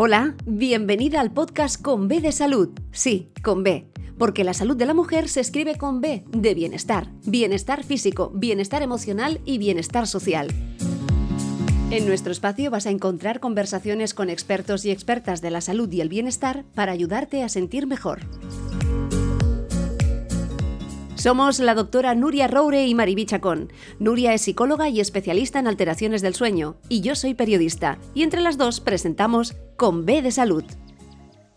Hola, bienvenida al podcast con B de salud. Sí, con B. Porque la salud de la mujer se escribe con B de bienestar. Bienestar físico, bienestar emocional y bienestar social. En nuestro espacio vas a encontrar conversaciones con expertos y expertas de la salud y el bienestar para ayudarte a sentir mejor. Somos la doctora Nuria Roure y Maribí Chacón. Nuria es psicóloga y especialista en alteraciones del sueño, y yo soy periodista, y entre las dos presentamos Con B de Salud.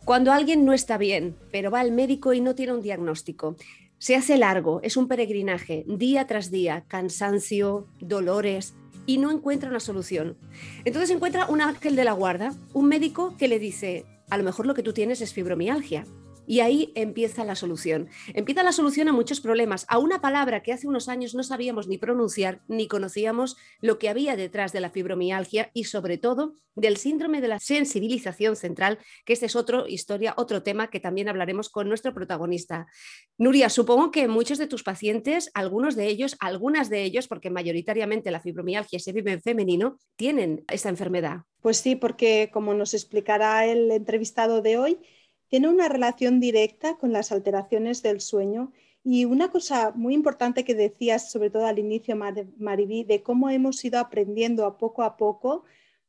Cuando alguien no está bien, pero va al médico y no tiene un diagnóstico, se hace largo, es un peregrinaje, día tras día, cansancio, dolores, y no encuentra una solución. Entonces encuentra un ángel de la guarda, un médico que le dice, a lo mejor lo que tú tienes es fibromialgia. Y ahí empieza la solución. Empieza la solución a muchos problemas, a una palabra que hace unos años no sabíamos ni pronunciar, ni conocíamos lo que había detrás de la fibromialgia y sobre todo del síndrome de la sensibilización central, que este es otra historia, otro tema que también hablaremos con nuestro protagonista. Nuria, supongo que muchos de tus pacientes, algunos de ellos, algunas de ellos, porque mayoritariamente la fibromialgia se vive en femenino, tienen esta enfermedad. Pues sí, porque como nos explicará el entrevistado de hoy, tiene una relación directa con las alteraciones del sueño. Y una cosa muy importante que decías, sobre todo al inicio, Maribí, de cómo hemos ido aprendiendo a poco a poco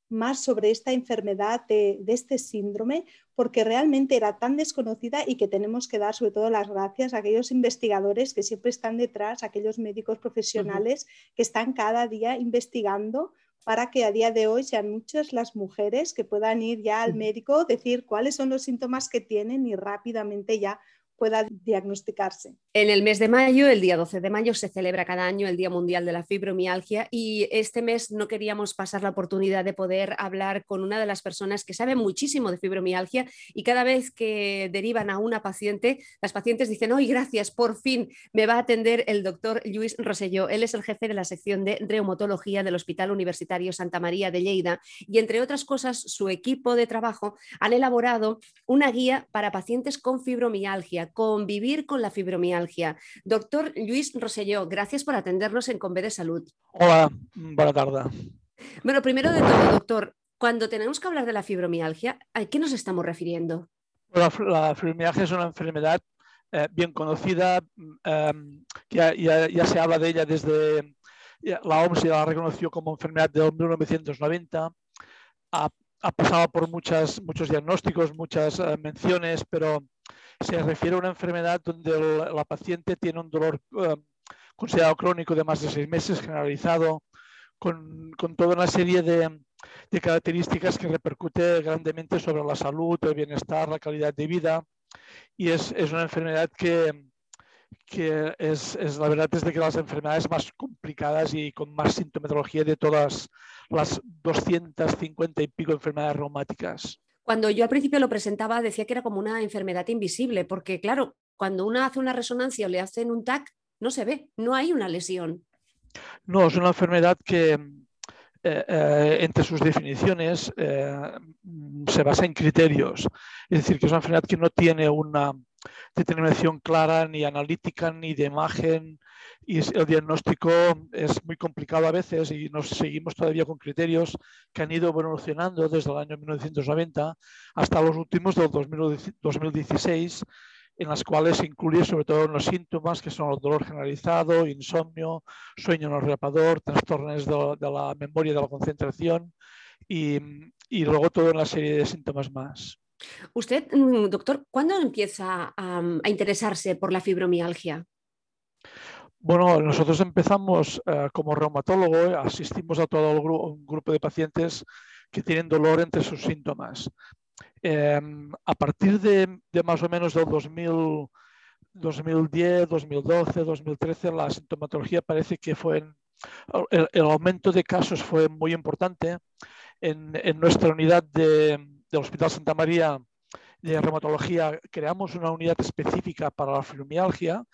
más sobre esta enfermedad, de, este síndrome, porque realmente era tan desconocida y que tenemos que dar sobre todo las gracias a aquellos investigadores que siempre están detrás, aquellos médicos profesionales que están cada día investigando para que a día de hoy sean muchas las mujeres que puedan ir ya al médico, decir cuáles son los síntomas que tienen y rápidamente ya pueda diagnosticarse. En el mes de mayo, el día 12 de mayo, se celebra cada año el Día Mundial de la Fibromialgia y este mes no queríamos pasar la oportunidad de poder hablar con una de las personas que sabe muchísimo de fibromialgia y cada vez que derivan a una paciente, las pacientes dicen, hoy gracias, por fin me va a atender el doctor Luis Roselló. Él es el jefe de la sección de reumatología del Hospital Universitario Santa María de Lleida y entre otras cosas, su equipo de trabajo han elaborado una guía para pacientes con fibromialgia convivir con la fibromialgia. Doctor Luis Roselló, gracias por atendernos en Conve de Salud. Hola, buena tarde. Bueno, primero de todo, doctor, cuando tenemos que hablar de la fibromialgia, ¿a qué nos estamos refiriendo? la, fibromialgia es una enfermedad eh, bien conocida, em, que ya, se habla de ella desde la OMS ya la reconoció como enfermedad de 1990. Ha, pasado por muchas, muchos diagnósticos, muchas eh, menciones, pero se refiere a una enfermedad donde la paciente tiene un dolor eh, considerado crónico de más de seis meses, generalizado, con, toda una serie de, características que repercute grandemente sobre la salud, el bienestar, la calidad de vida. Y es, una enfermedad que, que es, la verdad es de que las enfermedades más complicadas y con más sintomatología de todas las 250 y pico enfermedades reumáticas. Cuando yo al principio lo presentaba decía que era como una enfermedad invisible, porque claro, cuando uno hace una resonancia o le hacen un TAC, no se ve, no hay una lesión. No, es una enfermedad que eh, eh, entre sus definiciones eh, se basa en criterios. Es decir, que es una enfermedad que no tiene una determinación clara ni analítica ni de imagen y el diagnóstico es muy complicado a veces y nos seguimos todavía con criterios que han ido evolucionando desde el año 1990 hasta los últimos del 2016 en las cuales se incluye sobre todo los síntomas que son el dolor generalizado, insomnio, sueño no reparador, trastornos de, la memoria de la concentración y, y luego toda una serie de síntomas más. Usted, mm, doctor, ¿cuándo empieza a, a interesarse por la fibromialgia? Bueno, nosotros empezamos eh, como reumatólogo, asistimos a todo un grupo de pacientes que tienen dolor entre sus síntomas. Em, a partir de, más o menos del 2010, 2012, 2013, la sintomatología parece que fue el, aumento de casos fue muy importante. En, nuestra unidad del Hospital Santa María de reumatología creamos una unidad específica para la fibromialgia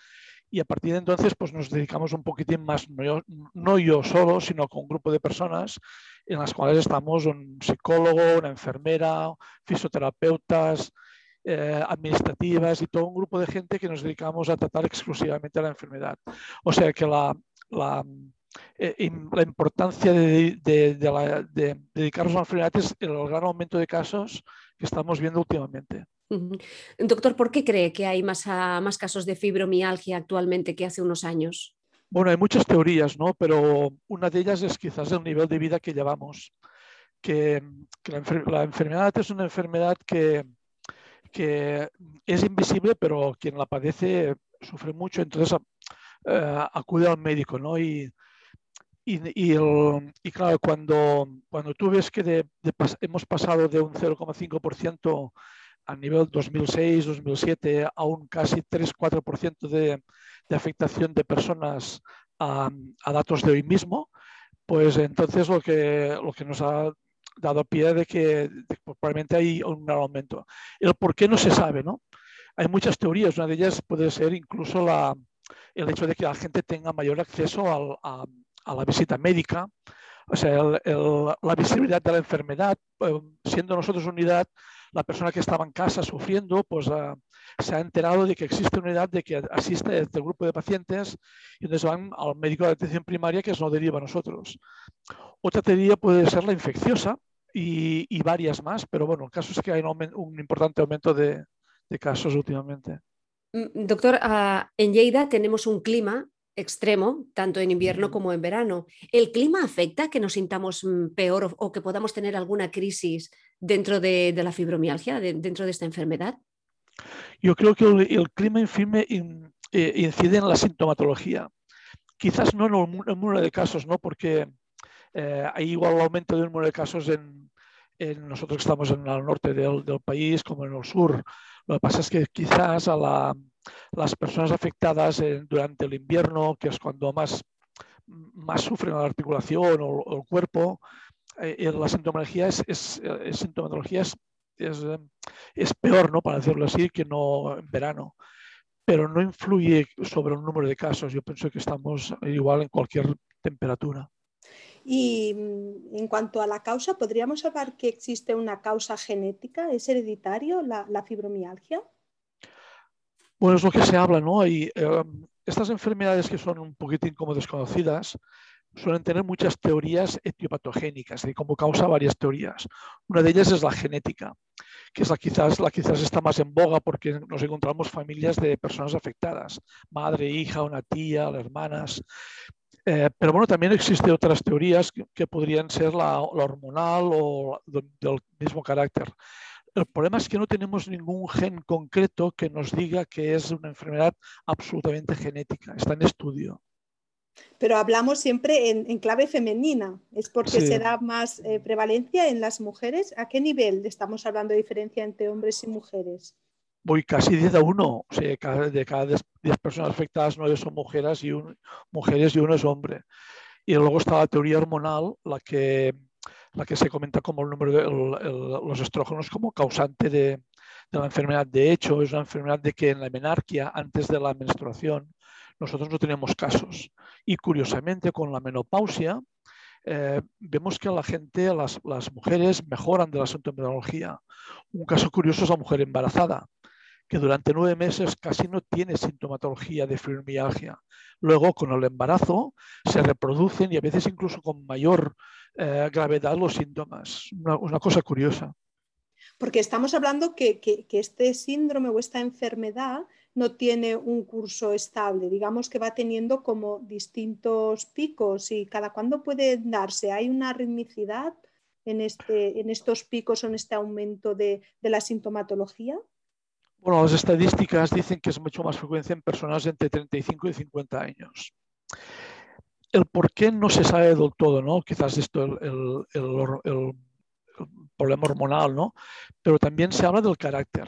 y a partir de entonces pues nos dedicamos un poquitín más, no yo, solo, sino con un grupo de personas en las cuales estamos un psicólogo, una enfermera, fisioterapeutas, eh, administrativas y todo un grupo de gente que nos dedicamos a tratar exclusivamente la enfermedad. O sea que la, la, eh, la importancia de, de, de, dedicarnos a la enfermedad es el gran aumento de casos que estamos viendo últimamente. Doctor, ¿por qué cree que hay más, ah, más casos de fibromialgia actualmente que hace unos años? Bueno, hay muchas teorías, ¿no? Pero una de ellas es quizás el nivel de vida que llevamos. Que, la, enfermedad es una enfermedad que, que, es invisible, pero quien la padece sufre mucho, entonces eh, acude al médico, ¿no? Y, y, y, claro, cuando, cuando tú ves que hemos pasado de un 0,5% a nivel 2006-2007 a un casi 3-4% de, de, afectación de personas a, a, datos de hoy mismo, pues entonces lo que, lo que nos ha dado pie de que probablemente hay un gran aumento. El por qué no se sabe, ¿no? Hay muchas teorías, una de ellas puede ser incluso la, el hecho de que la gente tenga mayor acceso al, a, a la visita médica, o sea, la visibilidad de la enfermedad, eh, siendo nosotros unidad, la persona que estaba en casa sufriendo, pues ah, se ha enterado de que existe una unidad de que asiste este grupo de pacientes y entonces van al médico de atención primaria que nos deriva a nosotros. Otra teoría puede ser la infecciosa y, varias más, pero bueno, el caso es que hay un, importante aumento de, casos últimamente. Mm, doctor, ah, en Lleida tenemos un clima extremo, tanto en invierno como en verano. ¿El clima afecta que nos sintamos mm, peor o, que podamos tener alguna crisis dentro de, la fibromialgia, dentro de esta enfermedad? Yo creo que el, clima infirme eh, incide en la sintomatología. Quizás no en el, número de casos, ¿no? porque eh, hay igual aumento del número de casos en, nosotros que estamos en el norte del, del país como en el sur. Lo que pasa es que quizás a la, las personas afectadas durante el invierno, que es cuando más, más sufren la articulación o, el cuerpo, eh, la sintomatología es, es, sintomatología es, es, peor, ¿no? para decirlo así, que no en verano. Pero no influye sobre el número de casos. Yo pienso que estamos igual en cualquier temperatura. Y mm, en cuanto a la causa, ¿podríamos hablar que existe una causa genética? ¿Es hereditario la fibromialgia? Bueno, es lo que se habla, ¿no? Y em, estas enfermedades que son un poquitín como desconocidas suelen tener muchas teorías etiopatogénicas y como causa varias teorías. Una de ellas es la genética, que es la quizás, la quizás está más en boga porque nos encontramos familias de personas afectadas, madre, hija, una tía, hermanas. Eh, pero bueno, también existen otras teorías que, podrían ser la, hormonal o del mismo carácter. El problema es que no tenemos ningún gen concreto que nos diga que es una enfermedad absolutamente genética. Está en estudio. Pero hablamos siempre en, clave femenina. ¿Es porque se da más eh, prevalencia en las mujeres? ¿A qué nivel estamos hablando de diferencia entre hombres y mujeres? Voy casi 10 a 1. O sea, de cada 10 personas afectadas, 9 son mujeres y, mujeres y uno es hombre. Y luego está la teoría hormonal, la que la que se comenta como el número de los estrógenos como causante de, la enfermedad. De hecho, es una enfermedad de que en la menarquia, antes de la menstruación, nosotros no tenemos casos. Y curiosamente, con la menopausia, eh, vemos que la gente, las, las, mujeres mejoran de la sintomatología. Un caso curioso es la mujer embarazada, que durante nueve meses casi no tiene sintomatología de fibromialgia. Luego, con el embarazo, se reproducen y a veces incluso con mayor eh, gravedad los síntomas. Una, cosa curiosa. Porque estamos hablando que, este síndrome o esta enfermedad no tiene un curso estable, digamos que va teniendo como distintos picos y cada cuándo puede darse. ¿Hay una ritmicidad en, este, en estos picos o en este aumento de la sintomatología? Bueno, las estadísticas dicen que es mucho más frecuencia en personas entre 35 y 50 años el por qué no se sabe del todo, ¿no? Quizás esto el, el, problema hormonal, ¿no? Pero también se habla del carácter.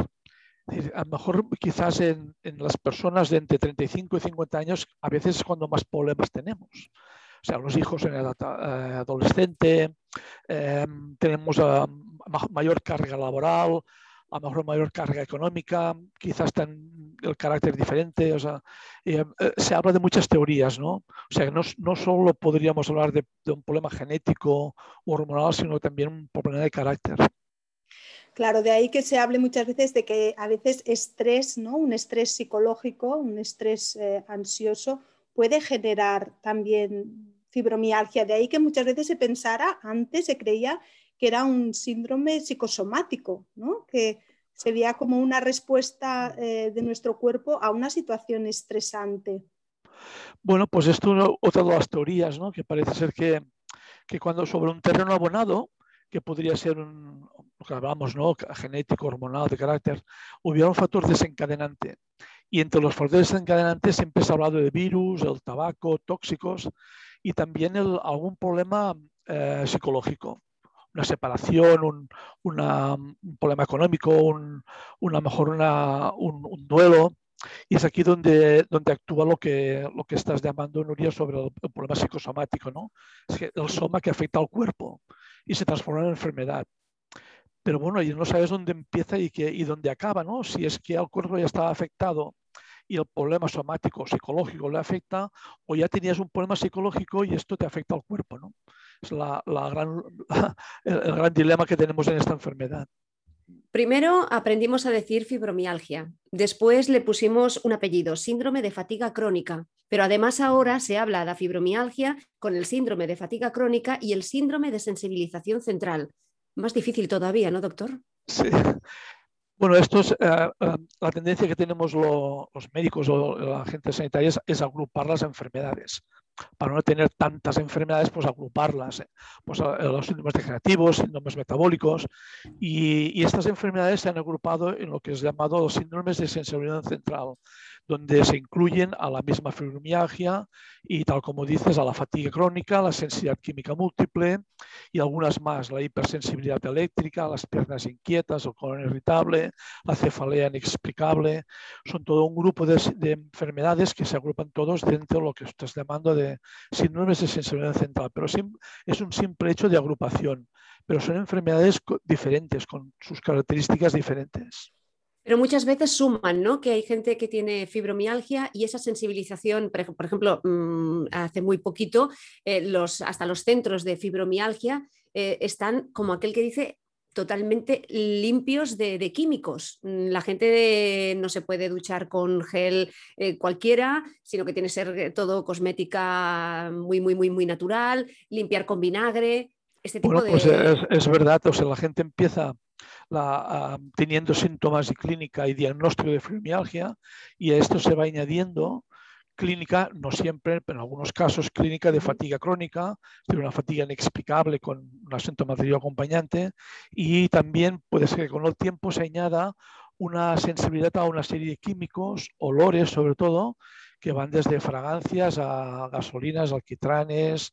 a lo mejor quizás en, las personas de entre 35 y 50 años a veces es cuando más problemas tenemos. O sea, los hijos en edad eh, adolescente, eh, tenemos mayor carga laboral, a lo mejor mayor carga económica, quizás tan el carácter diferente, o sea, eh, se habla de muchas teorías, ¿no? O sea, no, no solo podríamos hablar de, un problema genético o hormonal, sino también un problema de carácter. Claro, de ahí que se hable muchas veces de que a veces estrés, ¿no? Un estrés psicológico, un estrés eh, ansioso puede generar también fibromialgia. De ahí que muchas veces se pensara, antes se creía que era un síndrome psicosomático, ¿no? que sería como una respuesta eh, de nuestro cuerpo a una situación estresante. Bueno, pues esto es otra de las teorías, ¿no? que parece ser que, que cuando sobre un terreno abonado, que podría ser un, lo que hablamos, ¿no? genético, hormonal, de carácter, hubiera un factor desencadenante. Y entre los factores desencadenantes siempre se ha hablado de virus, el tabaco, tóxicos y también algún problema eh, psicológico una separación, un, problema económico, un, una mejor un, duelo. Y es aquí donde, donde actúa lo que, lo que estás llamando, Nuria, sobre el, problema psicosomático. ¿no? Es que el soma que afecta al cuerpo y se transforma en enfermedad. Pero bueno, y no sabes dónde empieza y, qué, y dónde acaba, ¿no? Si es que el cuerpo ya estaba afectado y el problema somático, psicológico le afecta, o ya tenías un problema psicológico y esto te afecta al cuerpo, ¿no? Es la, gran, el, gran dilema que tenemos en esta enfermedad. Primero aprendimos a decir fibromialgia, después le pusimos un apellido, síndrome de fatiga crónica, pero además ahora se habla de fibromialgia con el síndrome de fatiga crónica y el síndrome de sensibilización central. Más difícil todavía, ¿no, doctor? Sí. Bueno, esto es eh, eh, la tendencia que tenemos los médicos o la gente sanitaria es agrupar las enfermedades para no tener tantas enfermedades, pues agruparlas, ¿eh? pues los síndromes degenerativos, síndromes metabólicos, y, estas enfermedades se han agrupado en lo que es llamado los síndromes de sensibilidad central, donde se incluyen a la misma fibromialgia y tal como dices, a la fatiga crónica, la sensibilidad química múltiple y algunas más, la hipersensibilidad eléctrica, las piernas inquietas, el colon irritable, la cefalea inexplicable. Son todo un grupo de, enfermedades que se agrupan todos dentro de lo que estás llamando de síndromes de sensibilidad central, pero es un simple hecho de agrupación, pero son enfermedades diferentes, con sus características diferentes. Pero muchas veces suman, ¿no? Que hay gente que tiene fibromialgia y esa sensibilización, por ejemplo, mm, hace muy poquito, eh, los, hasta los centros de fibromialgia eh, están, como aquel que dice, totalmente limpios de, químicos. Mm, la gente no se puede duchar con gel eh, cualquiera, sino que tiene que ser todo cosmética muy, muy, muy, muy natural, limpiar con vinagre. Este tipo bueno, pues es, es, verdad, o sea, la gente empieza la, teniendo síntomas y clínica y diagnóstico de fibromialgia y a esto se va añadiendo clínica, no siempre, pero en algunos casos clínica de fatiga crónica, de una fatiga inexplicable con una sintomatología acompañante y también puede ser que con el tiempo se añada una sensibilidad a una serie de químicos, olores sobre todo, que van desde fragancias a gasolinas, alquitranes,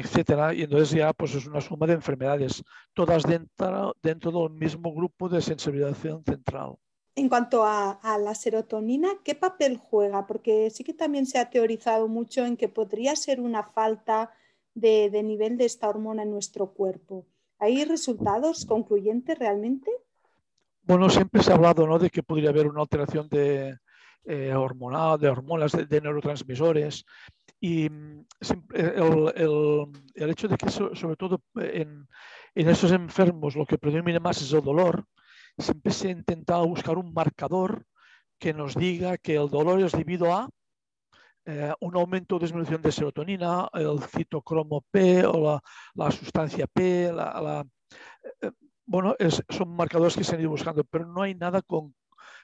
etcétera, y entonces ya pues es una suma de enfermedades, todas dentro, dentro del mismo grupo de sensibilización central. En cuanto a, la serotonina, ¿qué papel juega? Porque sí que también se ha teorizado mucho en que podría ser una falta de, nivel de esta hormona en nuestro cuerpo. ¿Hay resultados concluyentes realmente? Bueno, siempre se ha hablado ¿no? de que podría haber una alteración de, eh, hormonal, de hormonas, de neurotransmisores. Y mm, el, el, hecho de que sobre todo en, en esos enfermos lo que predomina más es el dolor, siempre se ha intentado buscar un marcador que nos diga que el dolor es debido a eh, un aumento o disminución de serotonina, el citocromo P o la, la sustancia P. La, la, eh, bueno, es, son marcadores que se han ido buscando, pero no hay nada con,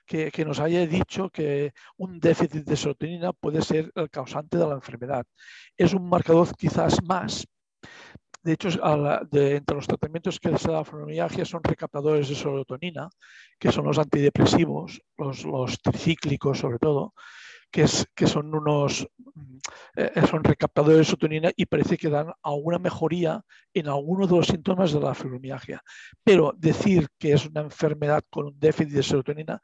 que, nos haya dicho que un déficit de serotonina puede ser el causante de la enfermedad. Es un marcador quizás más. De hecho, entre los tratamientos que se da la fibromialgia son recaptadores de serotonina, que son los antidepresivos, los tricíclicos sobre todo, que, es, que, son unos eh, son recaptadores de serotonina y parece que dan alguna mejoría en alguno de los síntomas de la fibromialgia. Pero decir que es una enfermedad con un déficit de serotonina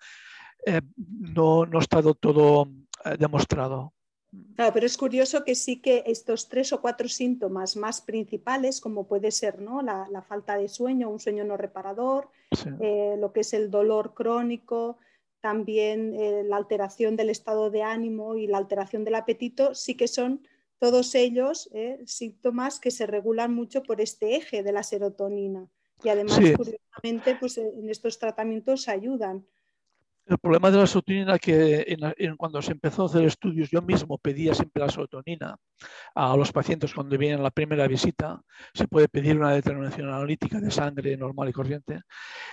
eh, no, no está del todo eh, demostrado. Claro, pero es curioso que sí que estos tres o cuatro síntomas más principales, como puede ser ¿no? la, falta de sueño, un sueño no reparador, eh, lo que es el dolor crónico, también la alteración del estado de ánimo y la alteración del apetito, sí que son todos ellos síntomas que se regulan mucho por este eje de la serotonina. Y además, curiosamente, pues, en estos tratamientos ayudan. El problema de la serotonina que en, cuando se empezó a hacer estudios, yo mismo pedía siempre la serotonina a los pacientes cuando vienen a la primera visita. Se puede pedir una determinación analítica de sangre normal y corriente.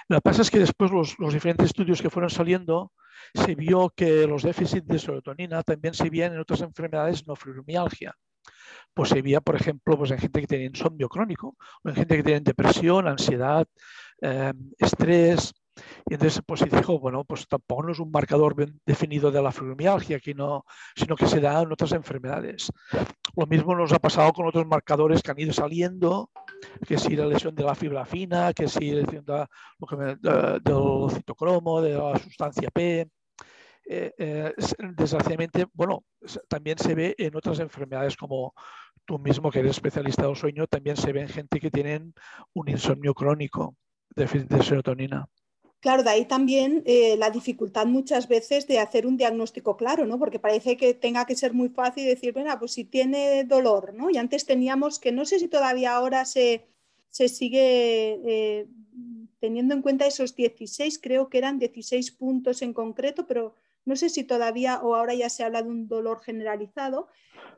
Lo que pasa es que después los, los diferentes estudios que fueron saliendo, se vio que los déficits de serotonina también se veían en otras enfermedades no fibromialgia pues se veía, por ejemplo, pues en gente que tiene insomnio crónico, en gente que tiene depresión, ansiedad, eh, estrés, y entonces pues se dijo, bueno, pues tampoco no es un marcador bien definido de la fibromialgia, no, sino que se da en otras enfermedades. Lo mismo nos ha pasado con otros marcadores que han ido saliendo, que si la lesión de la fibra fina, que si la lesión de, del citocromo, de la sustancia P. Eh, eh, desgraciadamente, bueno, también se ve en otras enfermedades como tú mismo, que eres especialista del sueño, también se ve en gente que tienen un insomnio crónico, de serotonina. Claro, de ahí también eh, la dificultad muchas veces de hacer un diagnóstico claro, ¿no? Porque parece que tenga que ser muy fácil decir, bueno, pues si tiene dolor, ¿no? Y antes teníamos que, no sé si todavía ahora se, sigue eh, teniendo en cuenta esos 16, creo que eran 16 puntos en concreto, pero no sé si todavía o ahora ya se habla de un dolor generalizado,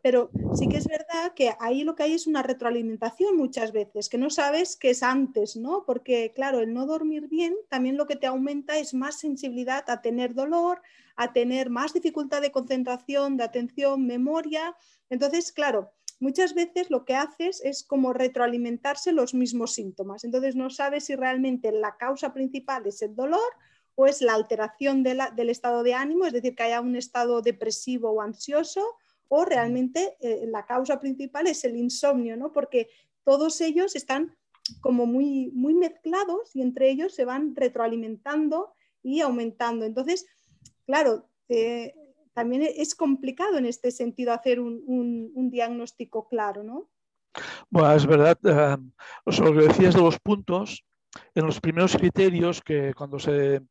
pero sí que es verdad que ahí lo que hay es una retroalimentación muchas veces, que no sabes qué es antes, ¿no? Porque claro, el no dormir bien también lo que te aumenta es más sensibilidad a tener dolor, a tener más dificultad de concentración, de atención, memoria. Entonces, claro, muchas veces lo que haces es como retroalimentarse los mismos síntomas. Entonces no sabes si realmente la causa principal es el dolor o es la alteración del estado de ánimo, es decir, que haya un estado depresivo o ansioso, o realmente eh, la causa principal es el insomnio, ¿no? Porque todos ellos están como muy, muy mezclados y entre ellos se van retroalimentando y aumentando. Entonces, claro, eh, también es complicado en este sentido hacer un, diagnóstico claro, ¿no? Bueno, es verdad, eh, lo que decías de los puntos, en los primeros criterios que cuando se,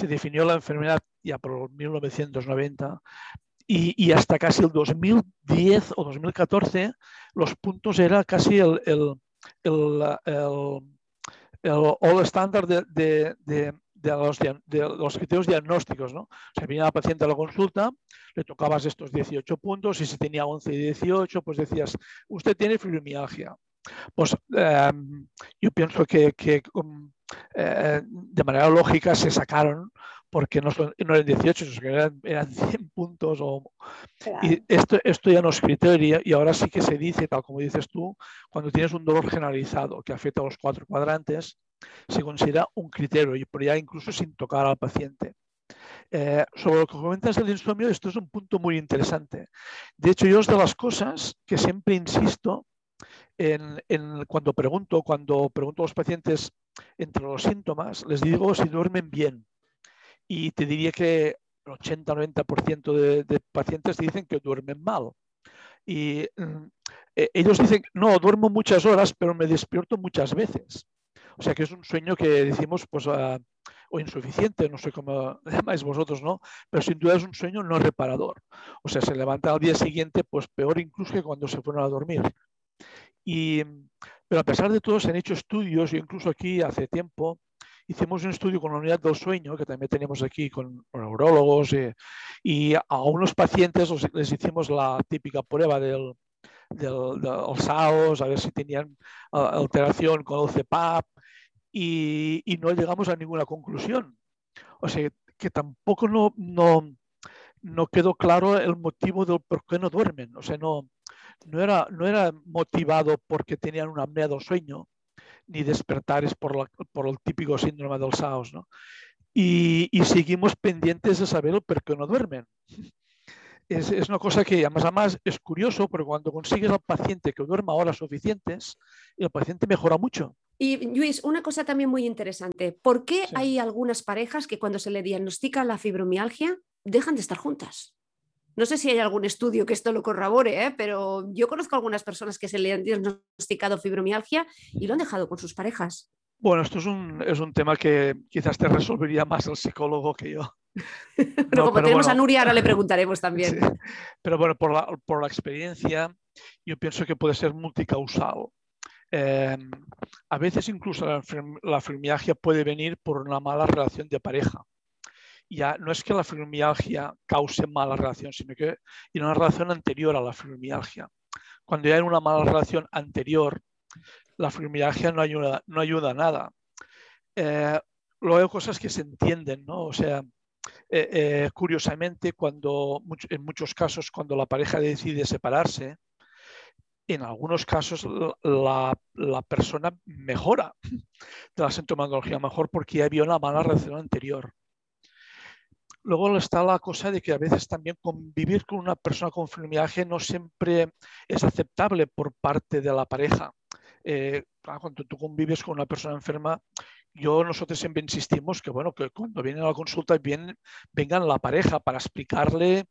definió la enfermedad ya por 1990 y, hasta casi el 2010 o 2014, los puntos era casi el, el, el, all estándar de, los, de, los, criterios diagnósticos. ¿no? Se venía la paciente a la consulta, le tocabas estos 18 puntos y si tenía 11 y 18, pues decías, usted tiene fibromialgia. Pues em, yo pienso que, um, eh, de manera lógica se sacaron porque no, no eran 18, eran, eran 100 puntos. O, Y esto, esto ya no es criterio y ahora sí que se dice, tal como dices tú, cuando tienes un dolor generalizado que afecta a los cuatro cuadrantes, se considera un criterio y por ya incluso sin tocar al paciente. Eh, sobre lo que comentas del insomnio, esto es un punto muy interesante. De hecho, yo es de las cosas que siempre insisto en, cuando pregunto, cuando pregunto a los pacientes entre los síntomas, les digo si duermen bien. Y te diría que el 80-90% de, de, pacientes dicen que duermen mal. Y mm, e, ellos dicen, no, duermo muchas horas, pero me despierto muchas veces. O sea que es un sueño que decimos, pues, uh, o insuficiente, no sé cómo llamáis vosotros, ¿no? Pero sin duda es un sueño no reparador. O sea, se levanta al día siguiente, pues peor incluso que cuando se fueron a dormir. Y, pero a pesar de todo, se han hecho estudios, yo incluso aquí hace tiempo hicimos un estudio con la unidad del sueño, que también tenemos aquí con, neurólogos, eh, y a unos pacientes les hicimos la típica prueba del, del, SAOS, a ver si tenían alteración con el CPAP, y, y, no llegamos a ninguna conclusión. O sea, que tampoco no, no, no quedó claro el motivo del por qué no duermen. O sea, no, no era, no era motivado porque tenían un apnea del sueño, ni despertares por, por el típico síndrome del SAOS. ¿no? Y, y, seguimos pendientes de saber por qué no duermen. Es, es, una cosa que además, además es curioso porque cuando consigues al paciente que duerma horas suficientes, el paciente mejora mucho. Y Luis, una cosa también muy interesante. ¿Por qué sí. hay algunas parejas que cuando se le diagnostica la fibromialgia dejan de estar juntas? No sé si hay algún estudio que esto lo corrobore, ¿eh? pero yo conozco algunas personas que se le han diagnosticado fibromialgia y lo han dejado con sus parejas. Bueno, esto es un, es un tema que quizás te resolvería más el psicólogo que yo. pero no, como pero tenemos bueno, a Nuria, ahora le preguntaremos también. Sí. Pero bueno, por la, por la, experiencia, yo pienso que puede ser multicausal. Eh, a veces incluso la, la fibromialgia puede venir por una mala relación de pareja. Ya no es que la fibromialgia cause mala relación, sino que hay una relación anterior a la fibromialgia. Cuando ya hay una mala relación anterior, la fibromialgia no ayuda, no ayuda a nada. Eh, luego hay cosas que se entienden, ¿no? O sea, eh, eh, curiosamente, cuando, en muchos casos, cuando la pareja decide separarse, en algunos casos la, la, persona mejora de la sintomatología, mejor porque ya había una mala relación anterior. Luego está la cosa de que a veces también convivir con una persona con fibromialgia no siempre es aceptable por parte de la pareja. Eh, cuando tú convives con una persona enferma, yo nosotros siempre insistimos que bueno que cuando vienen a la consulta bien, vengan la pareja para explicarle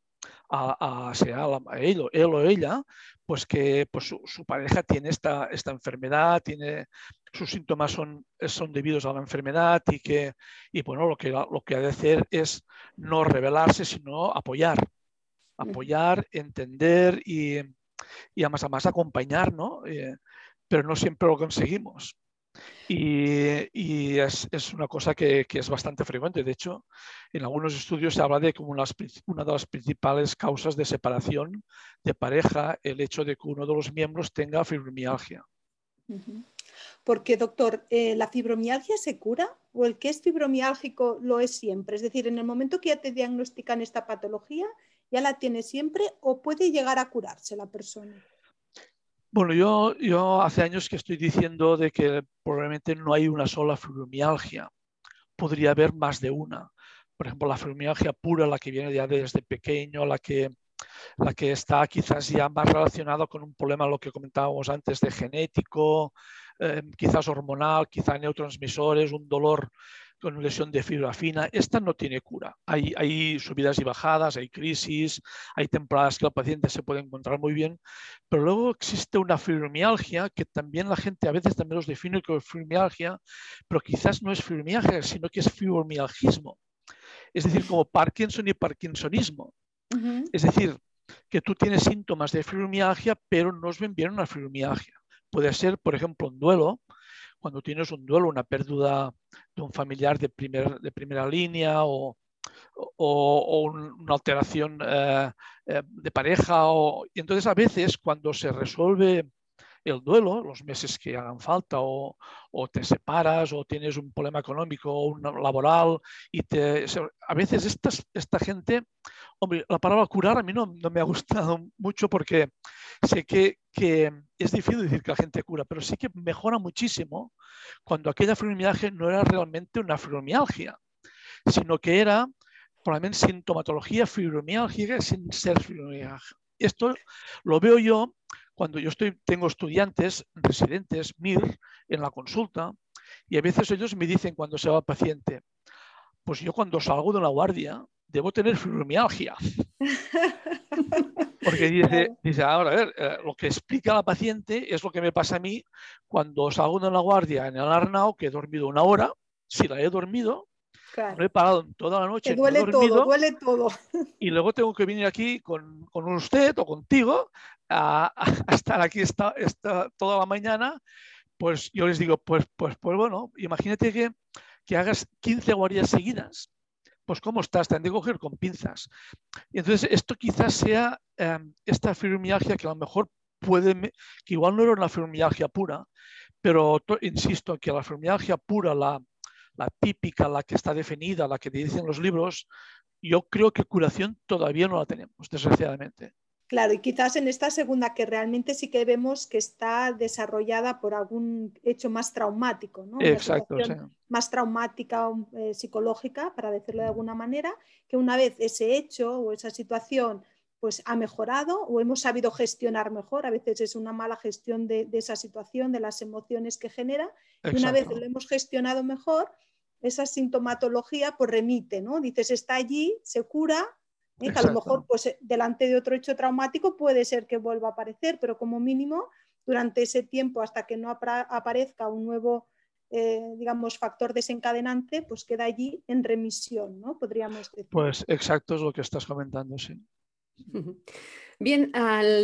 a, sea él, o ella, pues que pues, su, pareja tiene esta, esta enfermedad, tiene, sus síntomas son, son debidos a la enfermedad y que y bueno, lo que, lo que ha de hacer es no rebelarse, sino apoyar, apoyar, entender y, y además, además acompañar, ¿no? Eh, pero no siempre lo conseguimos. Y, es, una cosa que, es bastante frecuente. De hecho, en algunos estudios se habla de como una de las principales causas de separación de pareja el hecho de que uno de los miembros tenga fibromialgia. Porque, doctor, eh, ¿la fibromialgia se cura o el que es fibromiálgico lo es siempre? Es decir, en el momento que ya te diagnostican esta patología, ¿ya la tiene siempre o puede llegar a curarse la persona? Bueno, yo, yo hace años que estoy diciendo de que probablemente no hay una sola fibromialgia. Podría haber más de una. Por ejemplo, la fibromialgia pura, la que viene ya desde pequeño, la que, la que está quizás ya más relacionada con un problema, lo que comentábamos antes, de genético, eh, quizás hormonal, quizás neurotransmisores, un dolor con lesión de fibra fina, esta no tiene cura. Hay, hay, subidas y bajadas, hay crisis, hay temporadas que el paciente se puede encontrar muy bien, pero luego existe una fibromialgia que también la gente a veces también los define como fibromialgia, pero quizás no es fibromialgia, sino que es fibromialgismo. Es decir, como Parkinson y Parkinsonismo. Es decir, que tú tienes síntomas de fibromialgia, pero no os ven bien una fibromialgia. Puede ser, por ejemplo, un duelo, cuando tienes un duelo, una pérdida de un familiar de, de primera línea o, una alteración eh, eh, de pareja. y entonces a veces cuando se resuelve el duelo, los meses que hagan falta, o, te separas, o tienes un problema económico o un laboral, y te, a veces esta, esta gente, hombre, la palabra curar a mí no, no me ha gustado mucho porque sé que, que, es difícil decir que la gente cura, pero sí que mejora muchísimo cuando aquella fibromialgia no era realmente una fibromialgia, sino que era probablemente sintomatología fibromialgia sin ser fibromialgia. Esto lo veo yo cuando yo estoy, tengo estudiantes, residentes, MIR, en la consulta, y a veces ellos me dicen cuando se va el paciente, pues yo cuando salgo de la guardia debo tener fibromialgia. Porque dice, dice, ahora, a ver, eh, lo que explica la paciente es lo que me pasa a mí cuando salgo de la guardia en el Arnao, que he dormido una hora, si la he dormido, no he parado toda la noche. duele todo, duele todo. Y luego tengo que venir aquí con, con usted o contigo a, estar aquí esta, esta, toda la mañana, pues yo les digo, pues, pues, pues bueno, imagínate que, que hagas 15 guardias seguidas. Pues ¿cómo estás? Te han de coger con pinzas. Y entonces esto quizás sea em, esta fibromialgia que a lo mejor puede, que igual no era una fibromialgia pura, pero insisto que la fibromialgia pura, la, la típica, la que está definida, la que te dicen los libros, yo creo que curación todavía no la tenemos, desgraciadamente. Claro, y quizás en esta segunda que realmente sí que vemos que está desarrollada por algún hecho más traumático, ¿no? Exacto. Más traumática o eh, psicológica, para decirlo de alguna manera, que una vez ese hecho o esa situación pues ha mejorado o hemos sabido gestionar mejor, a veces es una mala gestión de, esa situación, de las emociones que genera, y una vez lo hemos gestionado mejor, esa sintomatología pues remite, ¿no? Dices, está allí, se cura, ¿eh? que a lo mejor pues, eh, delante de otro hecho traumático puede ser que vuelva a aparecer, pero como mínimo durante ese tiempo hasta que no aparezca un nuevo, eh, digamos, factor desencadenante, pues queda allí en remisión, ¿no? Podríamos decir. Pues exacto es lo que estás comentando, sí. Bien,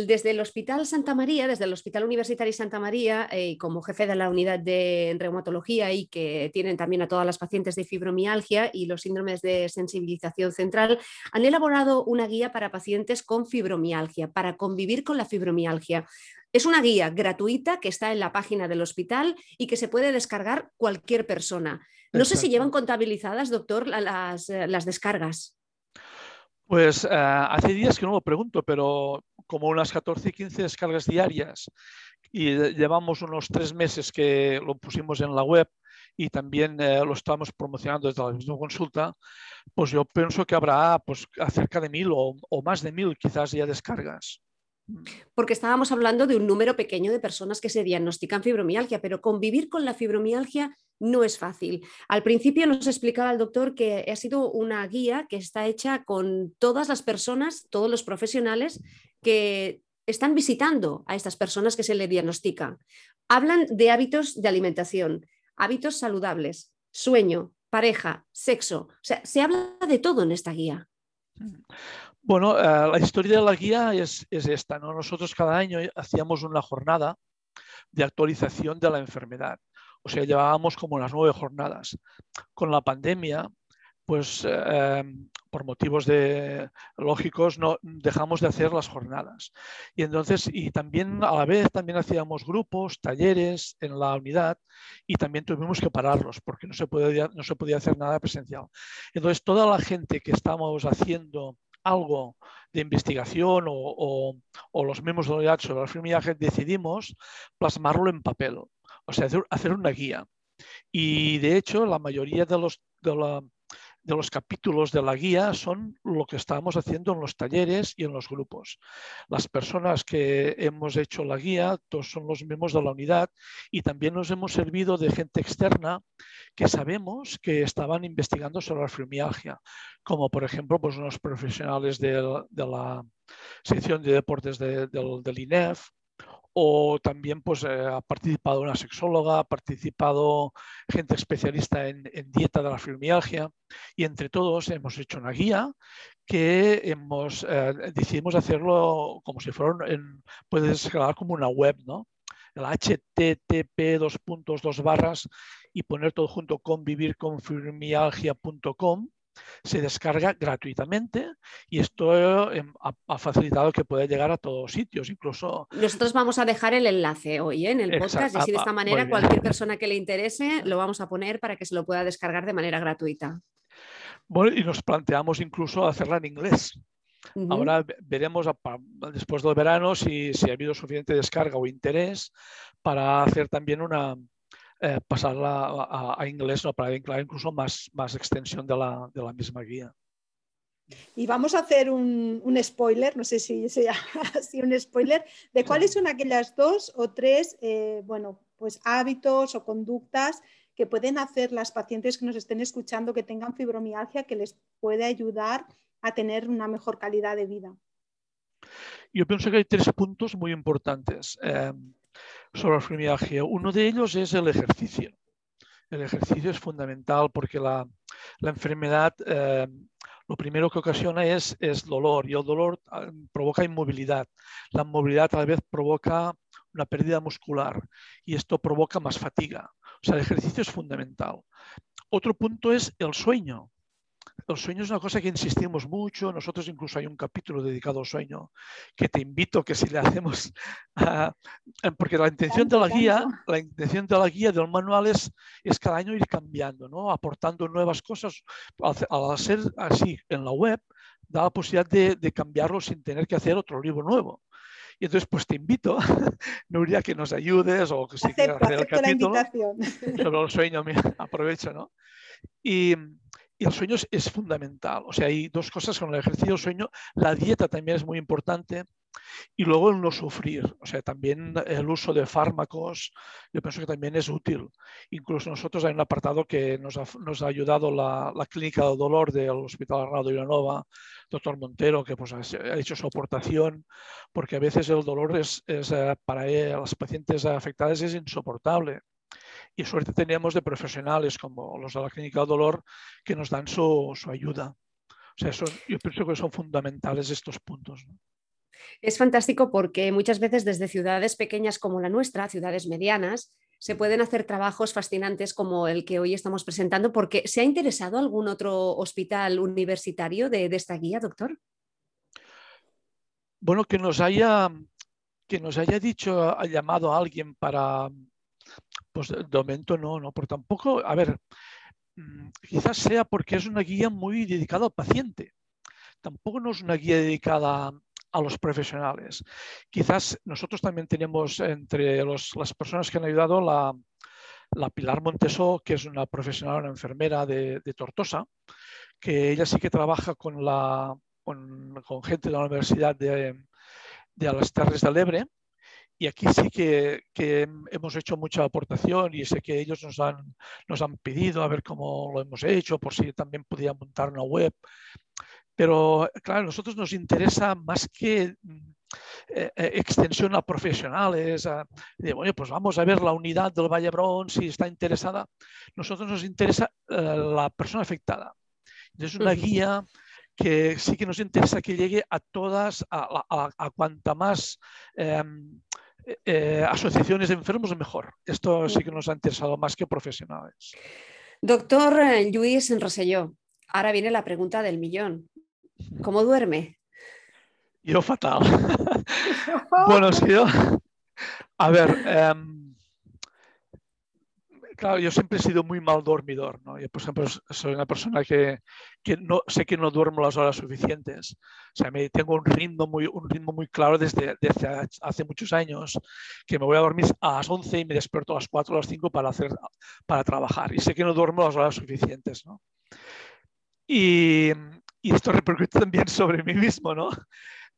desde el Hospital Santa María, desde el Hospital Universitario Santa María, eh, como jefe de la unidad de reumatología y que tienen también a todas las pacientes de fibromialgia y los síndromes de sensibilización central, han elaborado una guía para pacientes con fibromialgia, para convivir con la fibromialgia. Es una guía gratuita que está en la página del hospital y que se puede descargar cualquier persona. No sé si llevan contabilizadas, doctor, las, eh, las descargas. Pues eh, hace días que no lo pregunto, pero como unas 14, 15 descargas diarias y llevamos unos tres meses que lo pusimos en la web y también eh, lo estamos promocionando desde la misma consulta, pues yo pienso que habrá pues, cerca de mil o, o más de mil quizás ya descargas. Porque estábamos hablando de un número pequeño de personas que se diagnostican fibromialgia, pero convivir con la fibromialgia no es fácil. Al principio nos explicaba el doctor que ha sido una guía que está hecha con todas las personas, todos los profesionales que están visitando a estas personas que se le diagnostican. Hablan de hábitos de alimentación, hábitos saludables, sueño, pareja, sexo. O sea, se habla de todo en esta guía. Bueno, eh, la historia de la guía es, esta. ¿no? Nosotros cada año hacíamos una jornada de actualización de la enfermedad. O sea, llevábamos como las nueve jornadas. Con la pandemia, pues eh, por motivos de, lógicos no dejamos de hacer las jornadas. Y entonces, y también a la vez también hacíamos grupos, talleres en la unidad y también tuvimos que pararlos porque no se podía, no se podía hacer nada presencial. Entonces, toda la gente que estamos haciendo algo de investigación o, los miembros de la unidad sobre el fibromialgia, decidimos plasmarlo en papel, o sea, hacer, una guía. Y de hecho, la mayoría de los, de de los capítulos de la guía son lo que estamos haciendo en los talleres y en los grupos. Las personas que hemos hecho la guía, todos son los mismos de la unidad y también nos hemos servido de gente externa que sabemos que estaban investigando sobre la fibromialgia, como por ejemplo pues unos profesionales de, la sección de deportes del, del INEF, o también pues, eh, ha participado una sexóloga, ha participado gente especialista en, dieta de la fibromialgia y entre todos hemos hecho una guía que hemos, eh, decidimos hacerlo como si fuera, en, puedes escalar como una web, ¿no? El http dos puntos dos barras y poner todo junto con vivirconfibromialgia.com se descarga gratuitamente y esto em, ha, facilitado que pueda llegar a todos sitios, incluso... Nosotros vamos a dejar el enlace hoy ¿eh? en el podcast y así de esta manera cualquier persona que le interese lo vamos a poner para que se lo pueda descargar de manera gratuita. Bueno, y nos planteamos incluso hacerla en inglés. Ahora veremos después del verano si, si ha habido suficiente descarga o interés para hacer también una, eh, pasarla a, inglés ¿no? para incluir incluso más, más extensión de la, de la, misma guía. Y vamos a hacer un, un spoiler, no sé si sea así un spoiler, de cuáles son aquellas dos o tres eh, bueno, pues hábitos o conductas que pueden hacer las pacientes que nos estén escuchando que tengan fibromialgia que les puede ayudar a tener una mejor calidad de vida. Yo pienso que hay tres puntos muy importantes. Eh, sobre la fibromialgia. Uno de ellos es el ejercicio. El ejercicio es fundamental porque la, enfermedad eh, lo primero que ocasiona es, es dolor y el dolor ah, provoca inmovilidad. La movilidad a la vez provoca una pérdida muscular y esto provoca más fatiga. O sea, el ejercicio es fundamental. Otro punto es el sueño. El sueño es una cosa que insistimos mucho. Nosotros incluso hay un capítulo dedicado al sueño que te invito que si le hacemos, porque la intención de la guía, la intención de la guía del manual es, cada año ir cambiando, ¿no? aportando nuevas cosas. Al, hacer así en la web, da la posibilidad de, cambiarlo sin tener que hacer otro libro nuevo. Y entonces, pues te invito, Nuria, que nos ayudes o que si quieres hacer el capítulo sobre el sueño, aprovecho, ¿no? Y, el sueño es, fundamental. O sea, hay dos cosas con el ejercicio, el sueño. La dieta también es muy importante. Y luego el no sufrir. O sea, también el uso de fármacos, yo pienso que también es útil. Incluso nosotros hay un apartado que nos ha, ayudado la, la, clínica del dolor del Hospital Arnaldo Villanova, doctor Montero, que pues, ha hecho su aportación, porque a veces el dolor es, es eh, para las pacientes afectadas es insoportable y suerte teníamos de profesionales como los de la Clínica del Dolor que nos dan su, ayuda. O sea, yo pienso que son fundamentales estos puntos. Es fantástico porque muchas veces desde ciudades pequeñas como la nuestra, ciudades medianas, se pueden hacer trabajos fascinantes como el que hoy estamos presentando, porque ¿se ha interesado algún otro hospital universitario de, esta guía, doctor? Bueno, que nos haya, que nos haya dicho, ha llamado a alguien para, pues de momento no, no, pero tampoco, a ver, mm, quizás sea porque es una guía muy dedicada al paciente. Tampoco no es una guía dedicada a los profesionales. Quizás nosotros también tenemos entre las personas que han ayudado la, Pilar Montesó, que es una profesional, una enfermera de, Tortosa, que ella sí que trabaja con, la, con, gente de la Universidad de, de las Terres del Ebre. Y aquí sí que, que, hemos hecho mucha aportación y sé que ellos nos han, nos han pedido a ver cómo lo hemos hecho, por si también podían montar una web. Pero, claro, a nosotros nos interesa más que mm, eh, eh, extensión a profesionales, de, bueno, pues vamos a ver la unidad del Vallebrón si está interesada. Nosotros nos interesa eh, la persona afectada. Es una guía que sí que nos interesa que llegue a todas, a, a, cuanta más em, asociaciones de enfermos, mejor. Esto sí que nos ha interesado más que profesionales. Doctor Luis Roselló, ahora viene la pregunta del millón. ¿Cómo duerme? Yo fatal. bueno, sí, yo... A ver, em, claro, yo siempre he sido muy mal dormidor, ¿no? Yo, por ejemplo, soy una persona que, no, sé que no duermo las horas suficientes. O sea, me, tengo un ritmo muy, un ritmo muy claro desde, desde hace muchos años, que me voy a dormir a las 11 y me despierto a las 4 o las 5 para, hacer, para trabajar. Y sé que no duermo las horas suficientes, ¿no? Y, y esto repercute también sobre mí mismo, ¿no?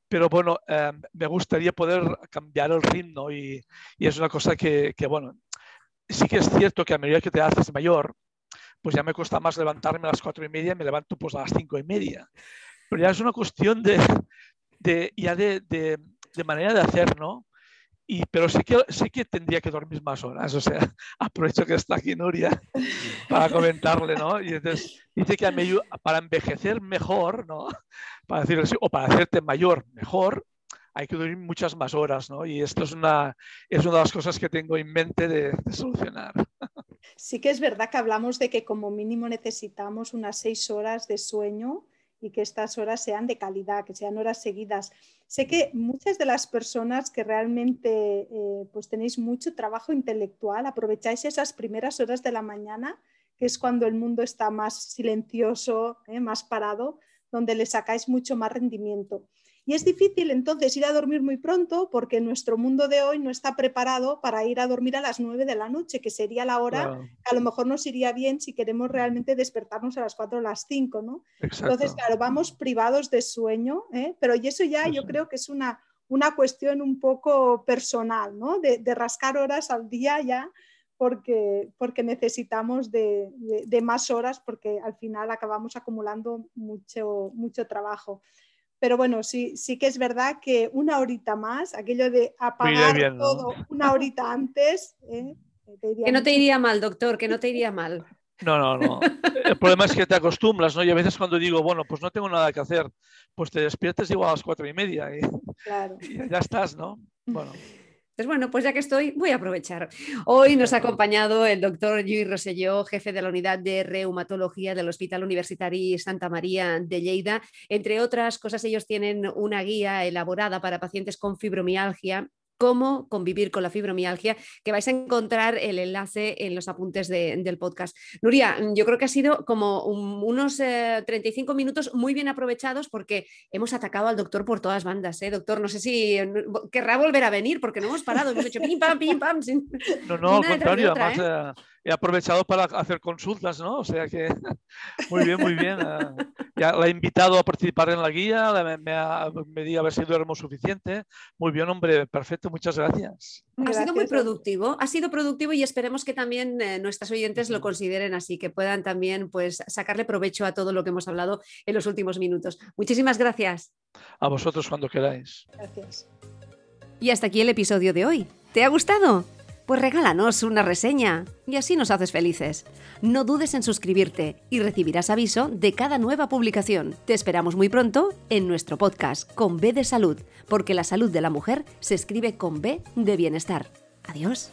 Pero bueno, eh, me gustaría poder cambiar el ritmo y, y es una cosa que, que, bueno, sí que es cierto que a medida que te haces mayor, pues ya me cuesta más levantarme a las cuatro y media, me levanto pues a las cinco y media. Pero ya es una cuestión de, de ya de, de, de manera de hacer, ¿no? Y, pero sí que, sí que tendría que dormir más horas. O sea, aprovecho que está aquí Nuria para comentarle, ¿no? Y entonces dice que para envejecer mejor, ¿no? Para decirlo así, o para hacerte mayor mejor, hay que dormir muchas más horas, ¿no? Y esto es una, es una de las cosas que tengo en mente de, solucionar. Sí que es verdad que hablamos de que como mínimo necesitamos unas seis horas de sueño y que estas horas sean de calidad, que sean horas seguidas. Sé que muchas de las personas que realmente eh, pues tenéis mucho trabajo intelectual, aprovecháis esas primeras horas de la mañana, que es cuando el mundo está más silencioso, eh, más parado, donde le sacáis mucho más rendimiento. Y es difícil entonces ir a dormir muy pronto porque nuestro mundo de hoy no está preparado para ir a dormir a las 9 de la noche, que sería la hora que a lo mejor nos iría bien si queremos realmente despertarnos a las 4 o las 5, ¿no? Entonces, claro, vamos privados de sueño, ¿eh? pero y eso ya yo creo que es una, una cuestión un poco personal, ¿no? De, rascar horas al día ya porque, porque necesitamos de, de, más horas porque al final acabamos acumulando mucho, mucho trabajo. Pero bueno, sí, sí que es verdad que una horita más, aquello de apagar todo una horita antes. ¿eh? Que no te iría mal, doctor, que no te iría mal. No, no, no. El problema es que te acostumbras, ¿no? Y a veces cuando digo, bueno, pues no tengo nada que hacer, pues te despiertes igual a las cuatro y media y, claro. y ya estás, ¿no? Bueno. Pues bueno, pues ya que estoy, voy a aprovechar. Hoy nos ha acompañado el doctor Lluís Rosselló, jefe de la unidad de reumatología del Hospital Universitario Santa María de Lleida. Entre otras cosas, ellos tienen una guía elaborada para pacientes con fibromialgia cómo convivir con la fibromialgia, que vais a encontrar el enlace en los apuntes del podcast. Nuria, yo creo que ha sido como unos 35 eh, minutos muy bien aprovechados porque hemos atacado al doctor por todas bandas. ¿eh? Doctor, no sé si querrá volver a venir porque no hemos parado, hemos hecho pim, pam, pim, pam. no, no, al contrario, además... ¿eh? He aprovechado para hacer consultas, ¿no? O sea que muy bien, muy bien. Ya la he invitado a participar en la guía, me, ha, me di a ver si duermo suficiente. Muy bien, hombre, perfecto, muchas gracias. Ha sido muy productivo, ha sido productivo y esperemos que también eh, nuestras oyentes lo consideren así, que puedan también pues sacarle provecho a todo lo que hemos hablado en los últimos minutos. Muchísimas gracias. A vosotros cuando queráis. Gracias. Y hasta aquí el episodio de hoy. ¿Te ha gustado? Pues regálanos una reseña y así nos haces felices. No dudes en suscribirte y recibirás aviso de cada nueva publicación. Te esperamos muy pronto en nuestro podcast con B de salud, porque la salud de la mujer se escribe con B de bienestar. Adiós.